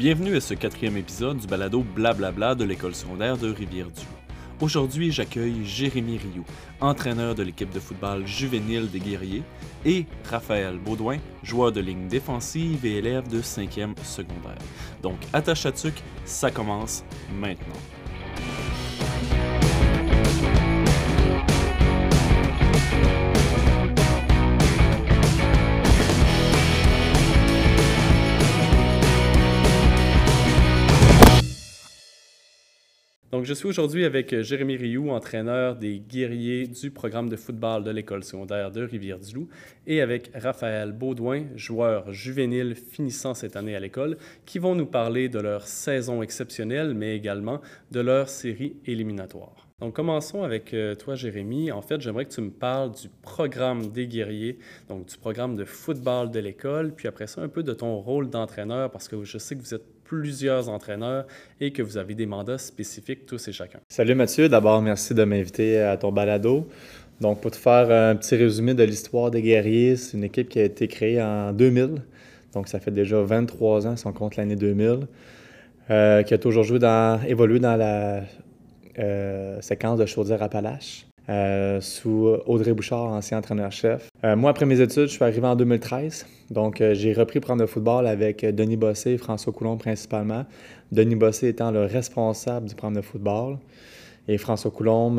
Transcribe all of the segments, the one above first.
Bienvenue à ce quatrième épisode du balado Blablabla de l'école secondaire de Rivière-du-Loup. Aujourd'hui, j'accueille Jérémy Rioux, entraîneur de l'équipe de football juvénile des Guerriers, et Raphaël Baudouin, joueur de ligne défensive et élève de 5e secondaire. Donc, attache à tuc, ça commence maintenant. Je suis aujourd'hui avec euh, Jérémy Rioux, entraîneur des guerriers du programme de football de l'école secondaire de Rivière-du-Loup, et avec Raphaël Baudouin, joueur juvénile finissant cette année à l'école, qui vont nous parler de leur saison exceptionnelle, mais également de leur série éliminatoire. Donc, commençons avec euh, toi, Jérémy. En fait, j'aimerais que tu me parles du programme des guerriers, donc du programme de football de l'école, puis après ça, un peu de ton rôle d'entraîneur, parce que je sais que vous êtes plusieurs entraîneurs et que vous avez des mandats spécifiques tous et chacun. Salut Mathieu, d'abord merci de m'inviter à ton balado. Donc pour te faire un petit résumé de l'histoire des guerriers, c'est une équipe qui a été créée en 2000, donc ça fait déjà 23 ans si on compte l'année 2000, euh, qui a toujours joué dans, évolué dans la euh, séquence de Chaudière-Appalaches. Euh, sous Audrey Bouchard, ancien entraîneur-chef. Euh, moi, après mes études, je suis arrivé en 2013. Donc, euh, j'ai repris prendre le football avec Denis Bossé et François Coulomb principalement. Denis Bossé étant le responsable du programme de football. Et François Coulomb,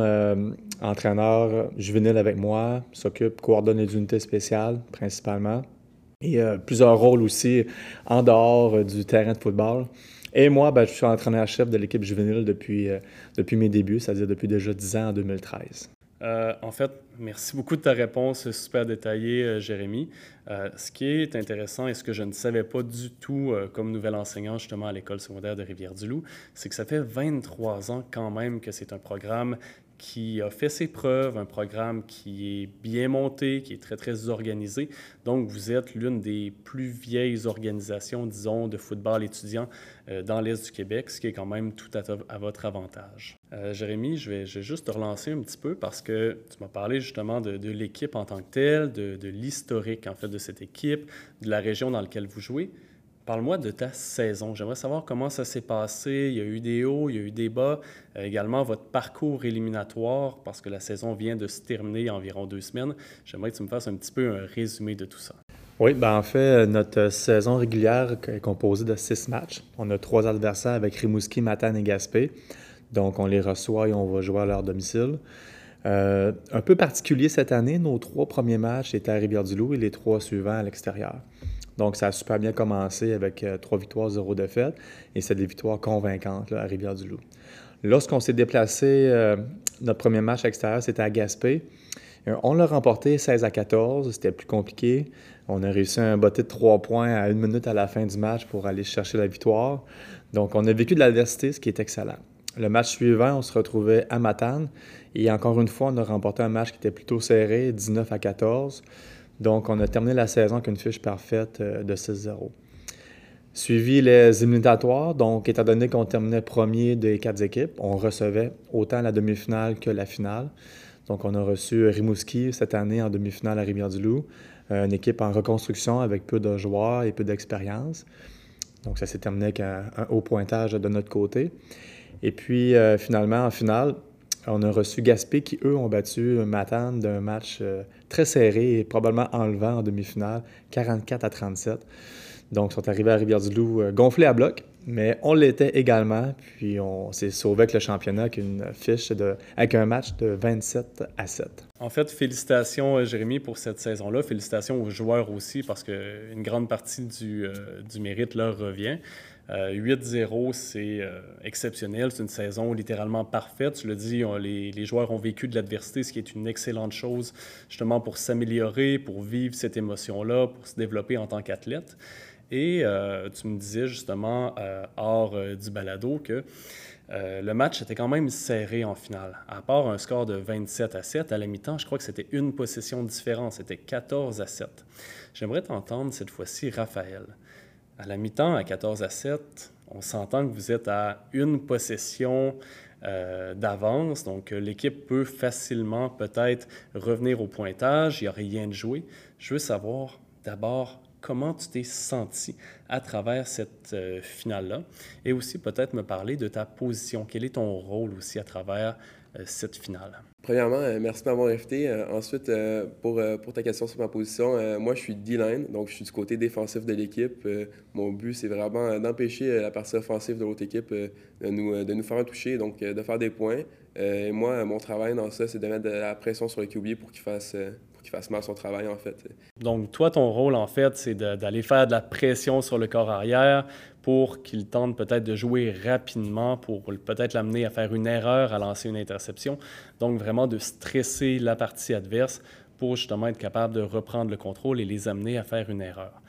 entraîneur juvénile avec moi, s'occupe, coordonne les unités spéciales principalement. Et plusieurs rôles aussi en dehors du terrain de football. Et moi, ben, je suis entraîneur-chef de l'équipe juvénile depuis, depuis mes débuts, c'est-à-dire depuis déjà 10 ans en 2013. Euh, en fait, merci beaucoup de ta réponse super détaillée, euh, Jérémy. Euh, ce qui est intéressant et ce que je ne savais pas du tout comme nouvel enseignant justement à l'école secondaire de Rivière-du-Loup, c'est que ça fait 23 ans quand même que c'est un programme qui a fait ses preuves, un programme qui est bien monté, qui est très, très organisé. Donc, vous êtes l'une des plus vieilles organisations, disons, de football étudiant euh, dans l'Est du Québec, ce qui est quand même tout à, votre avantage. Euh, Jérémy, je vais, juste te relancer un petit peu parce que tu m'as parlé justement de, l'équipe en tant que telle, de, de l'historique, en fait, de cette équipe, de la région dans laquelle vous jouez. Parle-moi de ta saison. J'aimerais savoir comment ça s'est passé. Il y a eu des hauts, il y a eu des bas. Euh, également, votre parcours éliminatoire, parce que la saison vient de se terminer il y a environ deux semaines. J'aimerais que tu me fasses un petit peu un résumé de tout ça. Oui, ben en fait, notre saison régulière est composée de six matchs. On a trois adversaires avec Rimouski, Matane et Gaspé. Donc, on les reçoit et on va jouer à leur domicile. Euh, un peu particulier cette année, nos trois premiers matchs étaient à Rivière-du-Loup et les trois suivants à l'extérieur. Donc, ça a super bien commencé avec euh, trois victoires, zéro défaite. Et c'est des victoires convaincantes à Rivière-du-Loup. Lorsqu'on s'est déplacé, euh, notre premier match extérieur, c'était à Gaspé. Euh, on l'a remporté 16 à 14. C'était plus compliqué. On a réussi un botté de trois points à une minute à la fin du match pour aller chercher la victoire. Donc, on a vécu de l'adversité, ce qui est excellent. Le match suivant, on se retrouvait à Matane. Et encore une fois, on a remporté un match qui était plutôt serré, 19 à 14. Donc, on a terminé la saison avec une fiche parfaite euh, de 6-0. Suivi les éliminatoires, donc étant donné qu'on terminait premier des quatre équipes, on recevait autant la demi-finale que la finale. Donc, on a reçu Rimouski cette année en demi-finale à Rivière-du-Loup, euh, une équipe en reconstruction avec peu de joueurs et peu d'expérience. Donc, ça s'est terminé avec un, haut pointage de notre côté. Et puis, euh, finalement, en finale, on a reçu Gaspé qui, eux, ont battu Matane d'un match euh, très serré et probablement enlevant en demi-finale, 44 à 37. Donc, ils sont arrivés à Rivière-du-Loup euh, gonflés à bloc, mais on l'était également. Puis, on s'est sauvé avec le championnat avec une fiche avec un match de 27 à 7. En fait, félicitations, euh, Jérémy, pour cette saison-là. Félicitations aux joueurs aussi, parce qu'une grande partie du, du mérite leur revient. 8-0, euh, c'est euh, exceptionnel. C'est une saison littéralement parfaite. Tu dit, les, les, joueurs ont vécu de l'adversité, ce qui est une excellente chose justement pour s'améliorer, pour vivre cette émotion-là, pour se développer en tant qu'athlète. Et euh, tu me disais justement hors du balado que le match était quand même serré en finale. À part un score de 27 à 7, à la mi-temps, je crois que c'était une possession différente. C'était 14 à 7. J'aimerais t'entendre cette fois-ci, Raphaël. À la mi-temps, à 14 à 7, on s'entend que vous êtes à une possession euh, d'avance, donc euh, l'équipe peut facilement peut-être revenir au pointage, il n'y a rien de joué. Je veux savoir d'abord comment tu t'es senti à travers cette euh, finale-là et aussi peut-être me parler de ta position. Quel est ton rôle aussi à travers euh, cette finale? Premièrement, euh, merci de m'avoir invité. ensuite, pour, ta question sur ma position, moi, je suis D-line, donc je suis du côté défensif de l'équipe. mon but, c'est vraiment d'empêcher la partie offensive de l'autre équipe de, nous, de nous faire un toucher, donc de faire des points. et moi, mon travail dans ça, c'est de mettre de la pression sur le QB pour qu'il fasse, qu'il fasse mal son travail, en fait. Donc, toi, ton rôle, en fait, c'est d'aller faire de la pression sur le corps arrière pour qu'il tente peut-être de jouer rapidement, pour peut-être l'amener à faire une erreur, à lancer une interception. Donc, vraiment de stresser la partie adverse pour justement être capable de reprendre le contrôle et les amener à faire une erreur.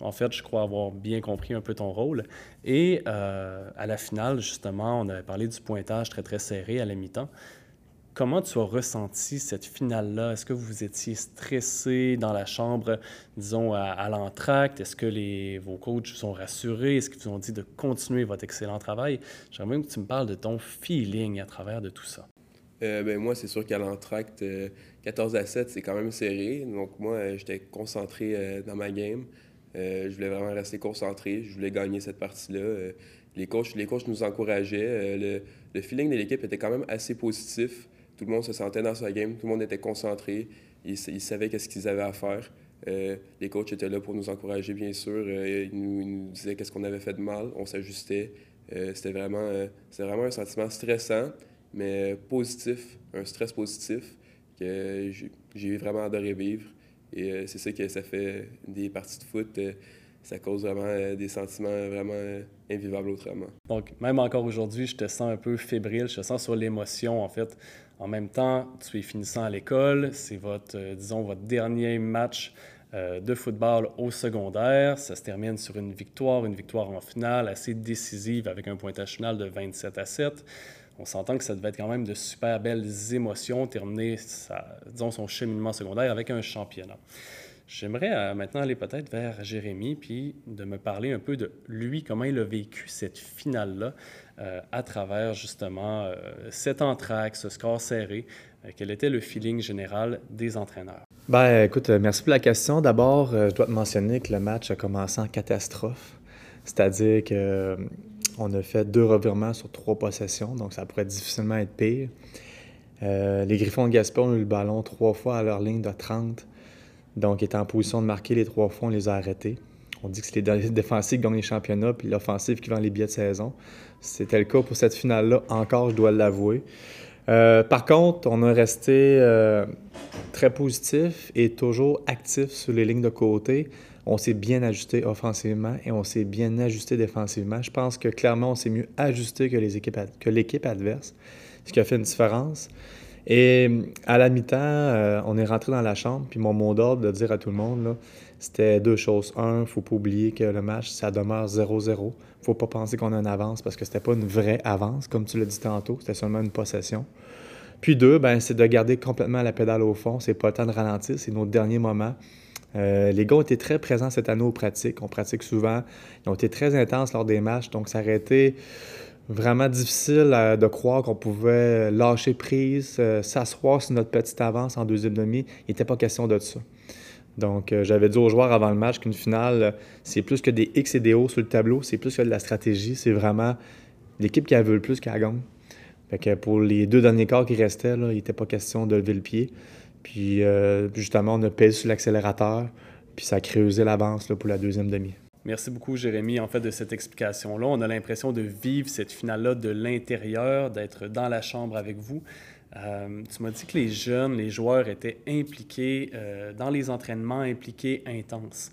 En fait, je crois avoir bien compris un peu ton rôle. Et euh, à la finale, justement, on avait parlé du pointage très, très serré à la mi-temps. Comment tu as ressenti cette finale-là? Est-ce que vous étiez stressé dans la chambre, disons, à, l'entracte? Est-ce que les, vos coachs vous ont rassurés? Est-ce qu'ils vous ont dit de continuer votre excellent travail? J'aimerais même que tu me parles de ton feeling à travers de tout ça. Euh, ben, moi, c'est sûr qu'à l'entracte, 14 euh, à 7, c'est quand même serré. Donc, moi, euh, j'étais concentré dans ma game. je voulais vraiment rester concentré. Je voulais gagner cette partie-là. les, coachs, les coachs nous encourageaient. Le, feeling de l'équipe était quand même assez positif. Tout le monde se sentait dans sa game, tout le monde était concentré, ils, savaient qu'est-ce qu'ils avaient à faire. Euh, les coachs étaient là pour nous encourager, bien sûr. Euh, ils, nous, disaient qu'est-ce qu'on avait fait de mal, on s'ajustait. Euh, c'était vraiment, vraiment un sentiment stressant, mais positif, un stress positif que j'ai vraiment adoré vivre. Et c'est ça que ça fait des parties de foot ça cause vraiment des sentiments vraiment invivables autrement. Donc, même encore aujourd'hui, je te sens un peu fébrile, je te sens sur l'émotion, en fait. En même temps, tu es finissant à l'école, c'est votre, euh, votre dernier match euh, de football au secondaire. Ça se termine sur une victoire, une victoire en finale assez décisive avec un pointage final de 27 à 7. On s'entend que ça devait être quand même de super belles émotions, terminer disons, son cheminement secondaire avec un championnat. J'aimerais euh, maintenant aller peut-être vers Jérémy, puis de me parler un peu de lui, comment il a vécu cette finale-là euh, à travers justement euh, cet entraque, ce score serré. quel était le feeling général des entraîneurs? Ben, écoute, merci pour la question. D'abord, je dois te mentionner que le match a commencé en catastrophe. C'est-à-dire que on a fait deux revirements sur trois possessions, donc ça pourrait difficilement être pire. les Griffons de Gaspard ont eu le ballon trois fois à leur ligne de 30. Donc, il était en position de marquer les trois fois, on les a arrêtés. On dit que c'est les défensifs qui gagnent les championnats, puis l'offensif qui vend les billets de saison. C'était le cas pour cette finale-là, encore, je dois l'avouer. Euh, par contre, on a resté euh, très positif et toujours actif sur les lignes de côté. On s'est bien ajusté offensivement et on s'est bien ajusté défensivement. Je pense que clairement, on s'est mieux ajusté que l'équipe adverse, ce qui a fait une différence. Et à la mi-temps, euh, on est rentré dans la chambre, puis mon mot d'ordre de dire à tout le monde, c'était deux choses. Un, faut pas oublier que le match, ça demeure 0-0. Il ne faut pas penser qu'on a une avance parce que c'était pas une vraie avance, comme tu l'as dit tantôt, c'était seulement une possession. Puis deux, ben, c'est de garder complètement la pédale au fond. C'est pas le temps de ralentir, c'est nos derniers moments. Euh, les gars ont été très présents cette année aux pratiques. On pratique souvent. Ils ont été très intenses lors des matchs, donc ça aurait été vraiment difficile euh, de croire qu'on pouvait lâcher prise, euh, s'asseoir sur notre petite avance en deuxième demi. Il n'était pas question de ça. Donc, euh, j'avais dit aux joueurs avant le match qu'une finale, c'est plus que des X et des O sur le tableau, c'est plus que de la stratégie, c'est vraiment l'équipe qui a le plus qui a gagné. Fait que pour les deux derniers quarts qui restaient, il n'était pas question de lever le pied. Puis, justement, on a payé sur l'accélérateur, puis ça a creusé l'avance pour la deuxième demi. Merci beaucoup, Jérémy, en fait, de cette explication-là. On a l'impression de vivre cette finale-là de l'intérieur, d'être dans la chambre avec vous. Euh, tu m'as dit que les jeunes, les joueurs étaient impliqués euh, dans les entraînements, impliqués intenses.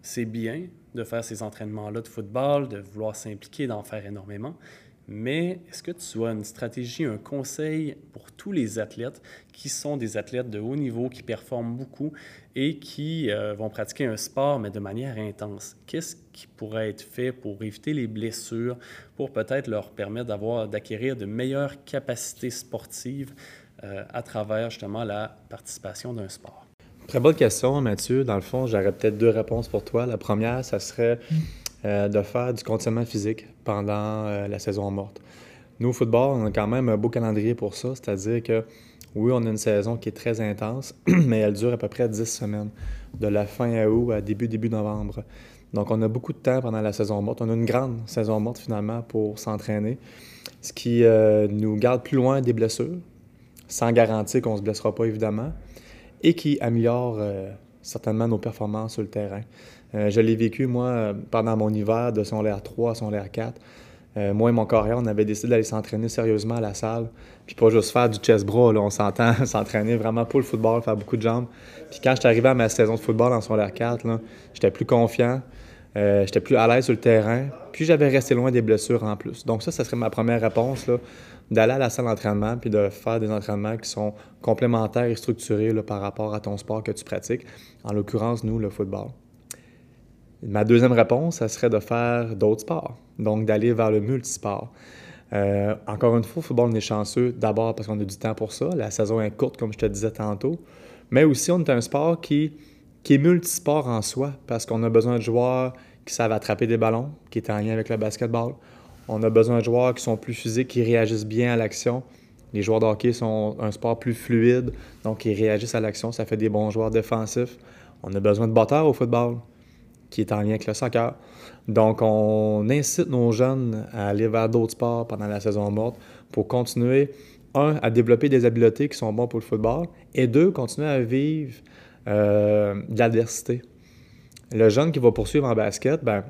C'est bien de faire ces entraînements-là de football, de vouloir s'impliquer, d'en faire énormément. Mais est-ce que tu as une stratégie, un conseil pour tous les athlètes qui sont des athlètes de haut niveau, qui performent beaucoup et qui euh, vont pratiquer un sport, mais de manière intense? Qu'est-ce qui pourrait être fait pour éviter les blessures, pour peut-être leur permettre d'avoir, d'acquérir de meilleures capacités sportives euh, à travers justement la participation d'un sport? Très bonne question, Mathieu. Dans le fond, j'aurais peut-être deux réponses pour toi. La première, ça serait euh, de faire du conditionnement physique pendant euh, la saison morte. Nous, au football, on a quand même un beau calendrier pour ça, c'est-à-dire que Oui, on a une saison qui est très intense, mais elle dure à peu près 10 semaines, de la fin août à début, début novembre. Donc, on a beaucoup de temps pendant la saison morte. On a une grande saison morte finalement pour s'entraîner, ce qui euh, nous garde plus loin des blessures, sans garantie qu'on ne se blessera pas évidemment, et qui améliore certainement nos performances sur le terrain. Euh, je l'ai vécu, moi, pendant mon hiver de son l'air 3 à son l'air 4. moi et mon carrière, on avait décidé d'aller s'entraîner sérieusement à la salle, puis pas juste faire du chest bras, là, on s'entend, s'entraîner vraiment pour le football, faire beaucoup de jambes. Puis quand je suis arrivé à ma saison de football en son l'air 4, j'étais plus confiant, euh, j'étais plus à l'aise sur le terrain, puis j'avais resté loin des blessures en plus. Donc ça, ça serait ma première réponse, d'aller à la salle d'entraînement puis de faire des entraînements qui sont complémentaires et structurés par rapport à ton sport que tu pratiques, en l'occurrence, nous, le football. Ma deuxième réponse, ça serait de faire d'autres sports, donc d'aller vers le multisport. Euh, encore une fois, le football, on est chanceux d'abord parce qu'on a du temps pour ça. La saison est courte, comme je te disais tantôt. Mais aussi, on est un sport qui, qui est multisport en soi parce qu'on a besoin de joueurs qui savent attraper des ballons, qui est en lien avec le basketball. On a besoin de joueurs qui sont plus physiques, qui réagissent bien à l'action. Les joueurs de hockey sont un sport plus fluide, donc ils réagissent à l'action. Ça fait des bons joueurs défensifs. On a besoin de batteurs au football, qui est en lien avec le soccer. Donc, on incite nos jeunes à aller vers d'autres sports pendant la saison morte pour continuer, un, à développer des habiletés qui sont bons pour le football, et deux, continuer à vivre euh, de l'adversité. Le jeune qui va poursuivre en basket, ben,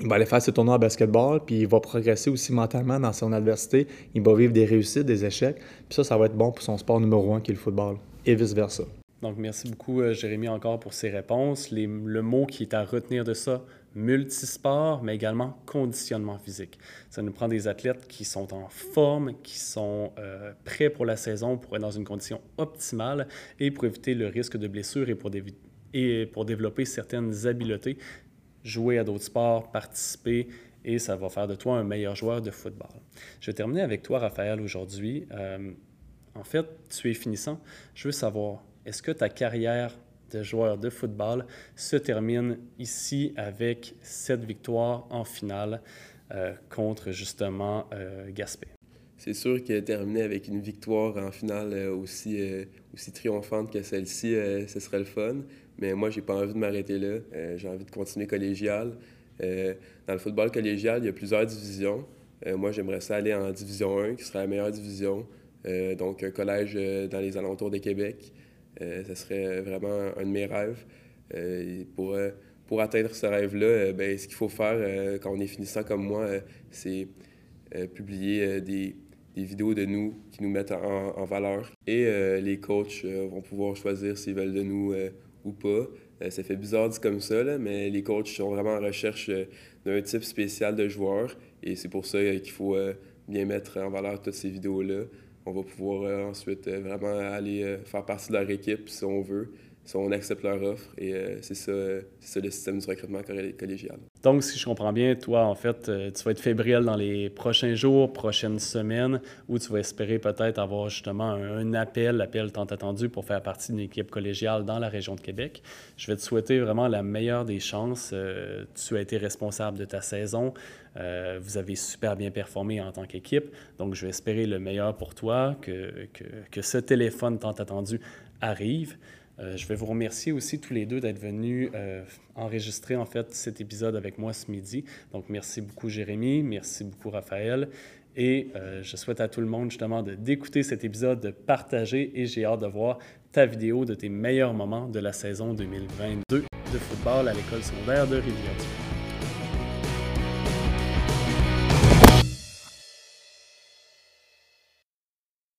il va aller faire ses tournois en basketball, puis il va progresser aussi mentalement dans son adversité. Il va vivre des réussites, des échecs. Puis ça, ça va être bon pour son sport numéro un qui est le football, et vice-versa. Donc, merci beaucoup, euh, Jérémy, encore pour ces réponses. le mot qui est à retenir de ça, multisport, mais également conditionnement physique. Ça nous prend des athlètes qui sont en forme, qui sont euh, prêts pour la saison, pour être dans une condition optimale et pour éviter le risque de blessure et pour, développer certaines habiletés, jouer à d'autres sports, participer et ça va faire de toi un meilleur joueur de football. Je vais terminer avec toi, Raphaël, aujourd'hui. Euh, en fait, tu es finissant. Je veux savoir, est-ce que ta carrière de joueur de football se termine ici avec cette victoire en finale euh, contre justement euh, Gaspé? C'est sûr que terminer avec une victoire en finale aussi, aussi triomphante que celle-ci, ce serait le fun. Mais moi, j'ai pas envie de m'arrêter là. Euh, j'ai envie de continuer collégial. Euh, dans le football collégial, il y a plusieurs divisions. Euh, moi, j'aimerais ça aller en division 1, qui serait la meilleure division. donc, un collège dans les alentours de Québec. Ce serait vraiment un de mes rêves. pour, pour atteindre ce rêve-là, ben, ce qu'il faut faire quand on est finissant comme moi, c'est publier des, des vidéos de nous qui nous mettent en, en valeur. Et les coachs vont pouvoir choisir s'ils veulent de nous ou pas. Euh, ça fait bizarre dit comme ça, là, mais les coachs sont vraiment en recherche euh, d'un type spécial de joueur. Et c'est pour ça euh, qu'il faut bien mettre en valeur toutes ces vidéos-là. On va pouvoir ensuite vraiment aller faire partie de leur équipe si on veut si on accepte leur offre. Et euh, c'est ça, ça, le système du recrutement collégial. Donc, si je comprends bien, toi, en fait, euh, tu vas être fébrile dans les prochains jours, prochaines semaines, où tu vas espérer peut-être avoir justement un, appel, l'appel tant attendu pour faire partie d'une équipe collégiale dans la région de Québec. Je vais te souhaiter vraiment la meilleure des chances. Euh, tu as été responsable de ta saison. vous avez super bien performé en tant qu'équipe. Donc, je vais espérer le meilleur pour toi, que, que, que ce téléphone tant attendu arrive. Euh, je vais vous remercier aussi tous les deux d'être venus euh, enregistrer en fait cet épisode avec moi ce midi. Donc merci beaucoup Jérémy, merci beaucoup Raphaël. Et euh, je souhaite à tout le monde justement d'écouter cet épisode, de partager et j'ai hâte de voir ta vidéo de tes meilleurs moments de la saison 2022 de football à l'école secondaire de rivière